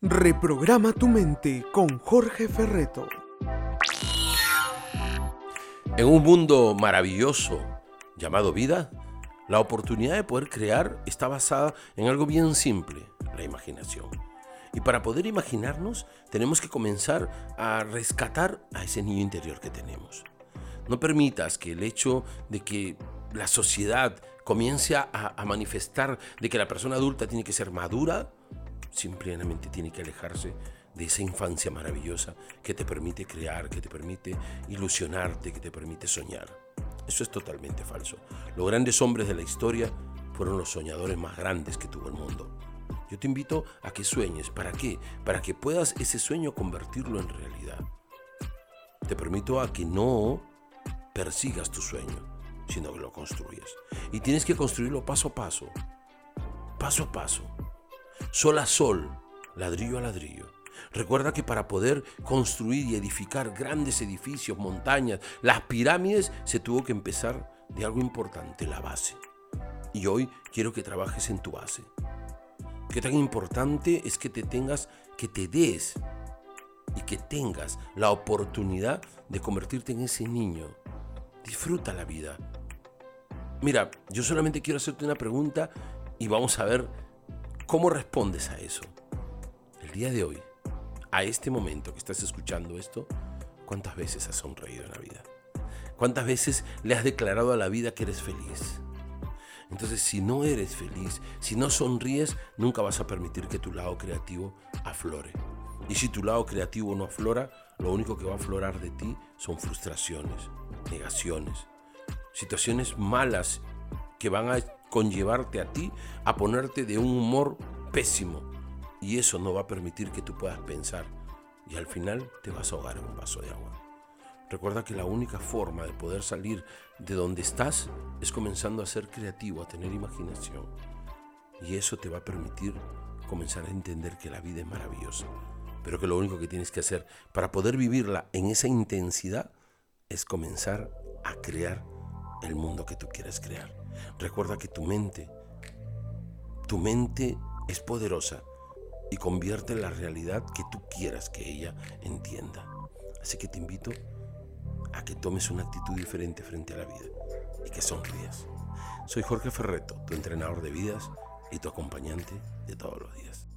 Reprograma tu mente con Jorge Ferreto. En un mundo maravilloso llamado vida, la oportunidad de poder crear está basada en algo bien simple, la imaginación. Y para poder imaginarnos, tenemos que comenzar a rescatar a ese niño interior que tenemos. No permitas que el hecho de que la sociedad comience a, manifestar de que la persona adulta tiene que ser madura, simplemente tiene que alejarse de esa infancia maravillosa que te permite crear, que te permite ilusionarte, que te permite soñar. Eso es totalmente falso. Los grandes hombres de la historia fueron los soñadores más grandes que tuvo el mundo. Yo te invito a que sueñes. ¿Para qué? Para que puedas ese sueño convertirlo en realidad. Te permito a que no persigas tu sueño, sino que lo construyas. Y tienes que construirlo paso a paso. Paso a paso sol a sol, ladrillo a ladrillo. Recuerda que para poder construir y edificar grandes edificios, montañas, las pirámides, se tuvo que empezar de algo importante, la base. Y hoy quiero que trabajes en tu base. Qué tan importante es que te tengas, que te des y que tengas la oportunidad de convertirte en ese niño. Disfruta la vida. Mira, yo solamente quiero hacerte una pregunta y vamos a ver ¿Cómo respondes a eso? El día de hoy, a este momento que estás escuchando esto, ¿cuántas veces has sonreído en la vida? ¿Cuántas veces le has declarado a la vida que eres feliz? Entonces, si no eres feliz, si no sonríes, nunca vas a permitir que tu lado creativo aflore. Y si tu lado creativo no aflora, lo único que va a aflorar de ti son frustraciones, negaciones, situaciones malas que van a conllevarte a ti a ponerte de un humor pésimo. Y eso no va a permitir que tú puedas pensar. Y al final te vas a ahogar en un vaso de agua. Recuerda que la única forma de poder salir de donde estás es comenzando a ser creativo, a tener imaginación. Y eso te va a permitir comenzar a entender que la vida es maravillosa. Pero que lo único que tienes que hacer para poder vivirla en esa intensidad es comenzar a crear el mundo que tú quieres crear. Recuerda que tu mente, tu mente es poderosa y convierte la realidad que tú quieras que ella entienda. Así que te invito a que tomes una actitud diferente frente a la vida y que sonrías. Soy Jorge Ferreto, tu entrenador de vidas y tu acompañante de todos los días.